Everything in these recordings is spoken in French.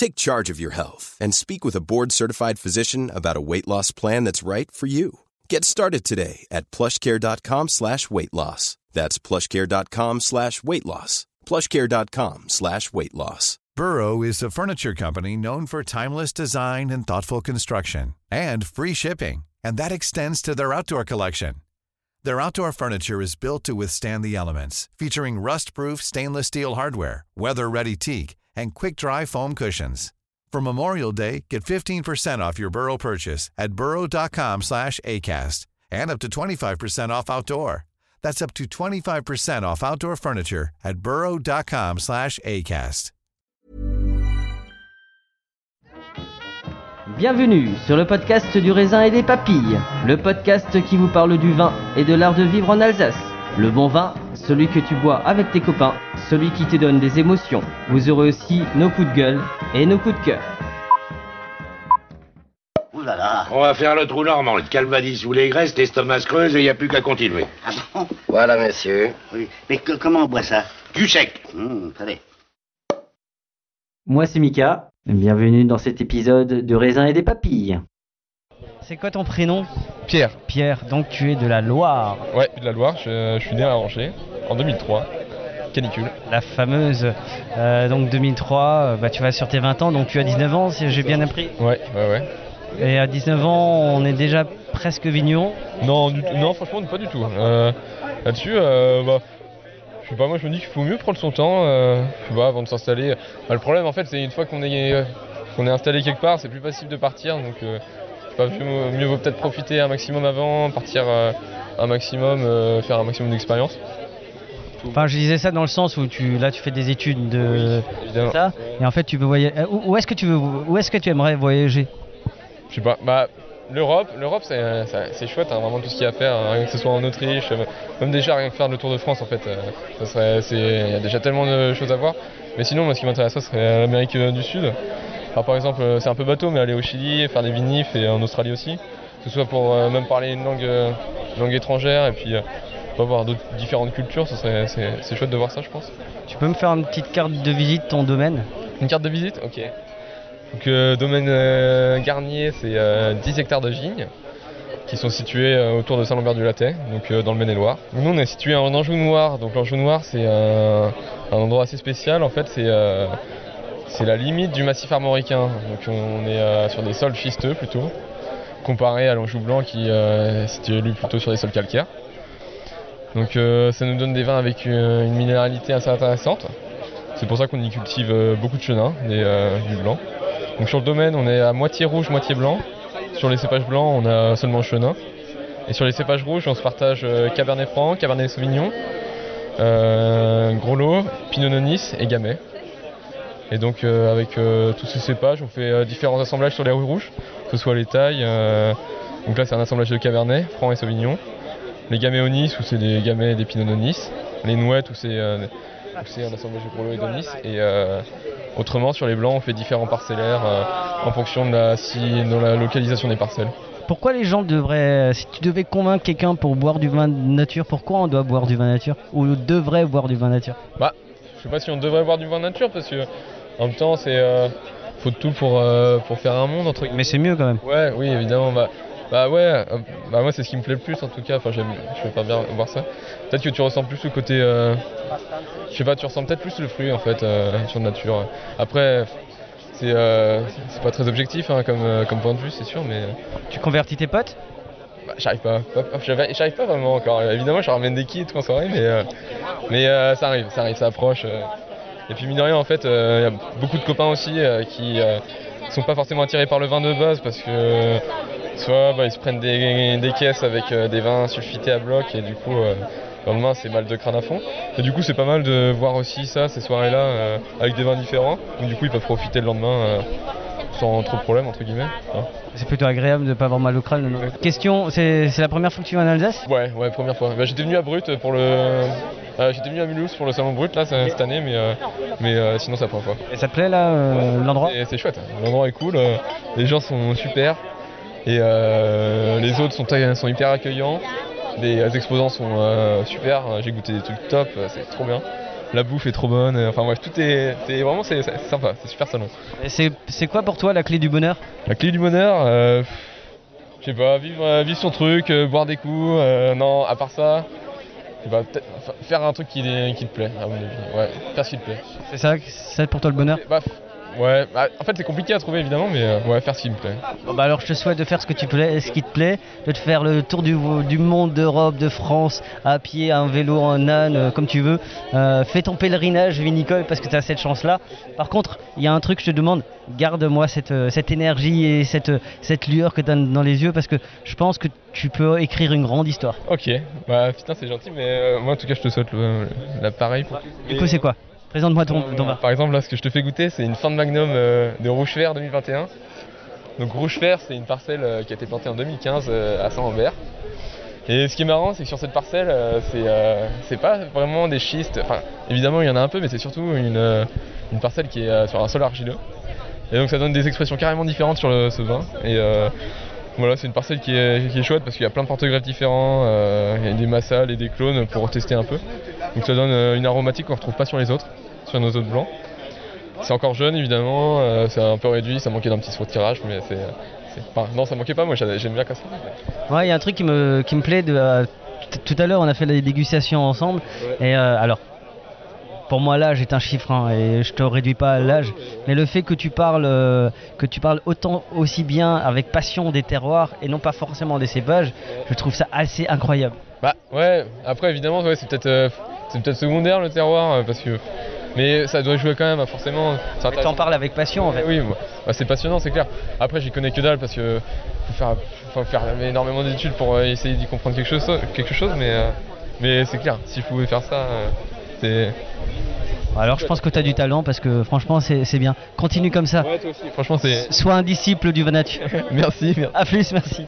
Take charge of your health and speak with a board-certified physician about a weight loss plan that's right for you. Get started today at plushcare.com slash weight loss. That's plushcare.com slash weight loss. plushcare.com slash weight loss. Burrow is a furniture company known for timeless design and thoughtful construction and free shipping, and that extends to their outdoor collection. Their outdoor furniture is built to withstand the elements, featuring rust-proof stainless steel hardware, weather-ready teak, and quick-dry foam cushions. For Memorial Day, get 15% off your Burrow purchase at burrow.com slash ACAST and up to 25% off outdoor. That's up to 25% off outdoor furniture at burrow.com slash ACAST. Bienvenue sur le podcast du raisin et des papilles, le podcast qui vous parle du vin et de l'art de vivre en Alsace. Le bon vin, celui que tu bois avec tes copains, celui qui te donne des émotions. Vous aurez aussi nos coups de gueule et nos coups de cœur. Ouh là là. On va faire le trou normand, le calvadis ou les graisses, l'estomac se creuse et il n'y a plus qu'à continuer. Ah bon? Voilà, monsieur. Oui. Mais que- comment on boit ça? Du sec. Hum, Allez. Moi c'est Mika, bienvenue dans cet épisode de raisin et des papilles. C'est quoi ton prénom Pierre, Pierre, donc tu es de la Loire, ouais, de la Loire, je, je suis né à Angers en 2003, canicule. la fameuse, euh, donc 2003, euh, bah, tu vas sur tes 20 ans, donc tu as 19 ans si j'ai bien appris. Ouais, ouais, ouais. Et à 19 ans, on est déjà presque vigneron. Non, du non franchement, pas du tout. Euh, Là-dessus, bah, je sais pas, moi je me dis qu'il faut mieux prendre son temps, avant de s'installer. Bah, le problème en fait, c'est une fois qu'on est, qu'on est installé quelque part, c'est plus facile de partir, donc pas, mieux, mieux vaut peut-être profiter un maximum avant, partir euh, un maximum, euh, faire un maximum d'expérience. Enfin, je disais ça dans le sens où tu, là, tu fais des études de ça, et en fait, tu veux voyager. euh, Où, où est-ce que tu veux, où est-ce que tu aimerais voyager? Je sais pas, bah l'Europe, l'Europe c'est, chouette, hein, vraiment tout ce qu'il y a à faire, hein, rien que ce soit en Autriche, même déjà rien que faire le Tour de France en fait, euh, ça serait, c'est, il y a déjà tellement de choses à voir. Mais sinon, moi ce qui m'intéresserait serait l'Amérique du Sud. Alors, par exemple, euh, c'est un peu bateau, mais aller au Chili, faire des vinifs et en Australie aussi, que ce soit pour euh, même parler une langue, euh, langue étrangère et puis voir d'autres différentes cultures, ce serait, c'est, chouette de voir ça, je pense. Tu peux me faire une petite carte de visite de ton domaine? Une carte de visite? Ok. Donc, euh, domaine euh, Garnier, c'est euh, 10 hectares de vignes qui sont situés autour de Saint-Lambert-du-Lattais, donc dans le Maine-et-Loire. Nous, on est situé en Anjou Noir. Donc, l'Anjou Noir, c'est un, endroit assez spécial. En fait, c'est c'est la limite du massif armoricain. Donc, on est euh, sur des sols schisteux plutôt, comparé à l'Anjou Blanc qui euh, est situé plutôt sur des sols calcaires. Donc, euh, ça nous donne des vins avec une minéralité assez intéressante. C'est pour ça qu'on y cultive beaucoup de chenin, du blanc. Donc sur le domaine, on est à moitié rouge, moitié blanc. Sur les cépages blancs, on a seulement chenin. Et sur les cépages rouges, on se partage Cabernet Franc, Cabernet Sauvignon, Gros Lot, Pinot Nonis et Gamay. Et donc euh, avec euh, tous ces cépages, on fait euh, différents assemblages sur les roues rouges, que ce soit les tailles. donc là, c'est un assemblage de Cabernet, Franc et Sauvignon. Les Gamay Onis, où c'est des Gamay et des Pinot Nonis. Les Nouettes, où c'est un assemblage de Gros Lot et d'Onis. Et euh, autrement, sur les blancs, on fait différents parcellaires en fonction de la, si, de la localisation des parcelles. Pourquoi les gens devraient, si tu devais convaincre quelqu'un pour boire du vin de nature, pourquoi on doit boire du vin nature Ou devrait boire du vin nature? Bah, je sais pas si on devrait boire du vin nature parce que en même temps, c'est euh, faut de tout pour euh, pour faire un monde entre. Mais c'est mieux quand même. Ouais, oui, évidemment. Bah, bah ouais, euh, bah moi c'est ce qui me plaît le plus en tout cas. Enfin, j'aime, je préfère bien voir ça. Peut-être que tu ressens plus le côté, euh, je sais pas, tu ressens peut-être plus le fruit en fait euh, sur nature. Après, c'est euh, c'est pas très objectif hein, comme comme point de vue, c'est sûr, mais Tu convertis tes potes? bah, j'arrive pas, j'arrive pas vraiment encore. Évidemment, je ramène des kits en soirée, mais, euh, mais ça arrive, ça arrive, ça approche. Euh. Et puis mine de rien, en fait, euh, il y a beaucoup de copains aussi euh, qui euh, sont pas forcément attirés par le vin de base parce que euh, soit bah, ils se prennent des, des caisses avec euh, des vins sulfités à bloc et du coup euh, le lendemain c'est mal de crâne à fond. Et du coup c'est pas mal de voir aussi ça, ces soirées-là euh, avec des vins différents. Donc du coup ils peuvent profiter le lendemain euh, sans trop de problème entre guillemets. hein. C'est plutôt agréable de pas avoir mal au crâne. non? Question, c'est c'est la première fois que tu vas en Alsace? Ouais, ouais, première fois. Bah, j'étais venu à Brut pour le. Euh, j'étais venu à Mulhouse pour le salon Brut là cette année, mais, euh, mais euh, sinon la première fois. Et ça te plaît là, l'endroit c'est chouette, l'endroit est cool, les gens sont super et les autres sont, sont hyper accueillants. Les exposants sont super, j'ai goûté des trucs top, c'est trop bien. La bouffe est trop bonne, enfin bref, tout est, c'est vraiment c'est sympa, c'est super salon. Et C'est quoi pour toi la clé du bonheur? La clé du bonheur, euh, je sais pas, vivre, vivre son truc, boire des coups, non, à part ça, faire un truc qui, qui te plaît, à mon avis, ouais, faire ce qui te plaît. C'est ça, c'est pour toi le bonheur? Bah, ouais, bah, en fait c'est compliqué à trouver évidemment, mais euh, ouais, faire ce qui me plaît. Bon, bah alors je te souhaite de faire ce que tu plais, ce qui te plaît, de te faire le tour du, du monde, d'Europe, de France, à pied, à un vélo, en âne, euh, comme tu veux. Euh, fais ton pèlerinage vinicole parce que tu as cette chance-là. Par contre, il y a un truc, je te demande, garde-moi cette, cette énergie et cette, cette lueur que tu as dans les yeux parce que je pense que tu peux écrire une grande histoire. Ok, bah putain c'est gentil, mais moi en tout cas je te souhaite l'appareil. pour- Du coup, c'est quoi? Présente-moi ton, ton vin. Par exemple, là, ce que je te fais goûter, c'est une fin de Magnum euh, de Rouge Vert 2021. Donc Rouge Vert, c'est une parcelle euh, qui a été plantée en 2015 euh, à Saint-Lambert. Et ce qui est marrant, c'est que sur cette parcelle, euh, c'est euh, pas vraiment des schistes. Enfin, évidemment, il y en a un peu, mais c'est surtout une, euh, une parcelle qui est euh, sur un sol argileux. Et donc ça donne des expressions carrément différentes sur le- ce vin. Et euh, voilà, c'est une parcelle qui est, qui est chouette parce qu'il y a plein de porte-greffes différents, euh, il y a des massales et des clones pour tester un peu. Donc ça donne euh, une aromatique qu'on retrouve pas sur les autres, sur nos autres blancs. C'est encore jeune évidemment, euh, c'est un peu réduit, ça manquait d'un petit saut de tirage, mais c'est. enfin, non, ça manquait pas, moi j'aime bien ça. Ouais, il y a un truc qui me, qui me plaît. De, euh, tout à l'heure, on a fait la dégustation ensemble. Et euh, alors, pour moi, l'âge est un chiffre, hein, et je te réduis pas à l'âge. Mais le fait que tu parles, euh, que tu parles autant aussi bien avec passion des terroirs et non pas forcément des cépages, je trouve ça assez incroyable. Bah ouais, après évidemment, ouais, c'est peut-être euh, c'est peut-être secondaire le terroir, euh, parce que. Mais ça doit jouer quand même, hein, forcément. c'est Tu intéressant. en parles avec passion en fait. Oui, bah, bah, c'est passionnant, c'est clair. Après, j'y connais que dalle parce que faut faire, faut faire énormément d'études pour euh, essayer d'y comprendre quelque chose, quelque chose mais, euh, mais c'est clair, s'il pouvait faire ça, euh, c'est. Alors, je pense que tu as du talent parce que franchement, c'est bien. Continue comme ça. Ouais, toi aussi, franchement, c'est. Sois un disciple du Vanatu. merci, merci. A plus, merci.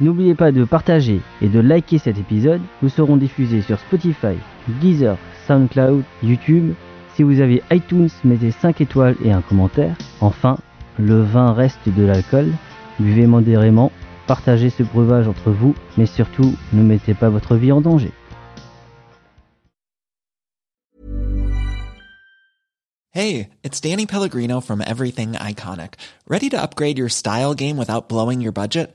N'oubliez pas de partager et de liker cet épisode. Nous serons diffusés sur Spotify, Deezer, SoundCloud, YouTube. Si vous avez iTunes, mettez 5 étoiles et un commentaire. Enfin, le vin reste de l'alcool. Buvez modérément, partagez ce breuvage entre vous, mais surtout, ne mettez pas votre vie en danger. Hey, it's Danny Pellegrino from Everything Iconic. Ready to upgrade your style game without blowing your budget?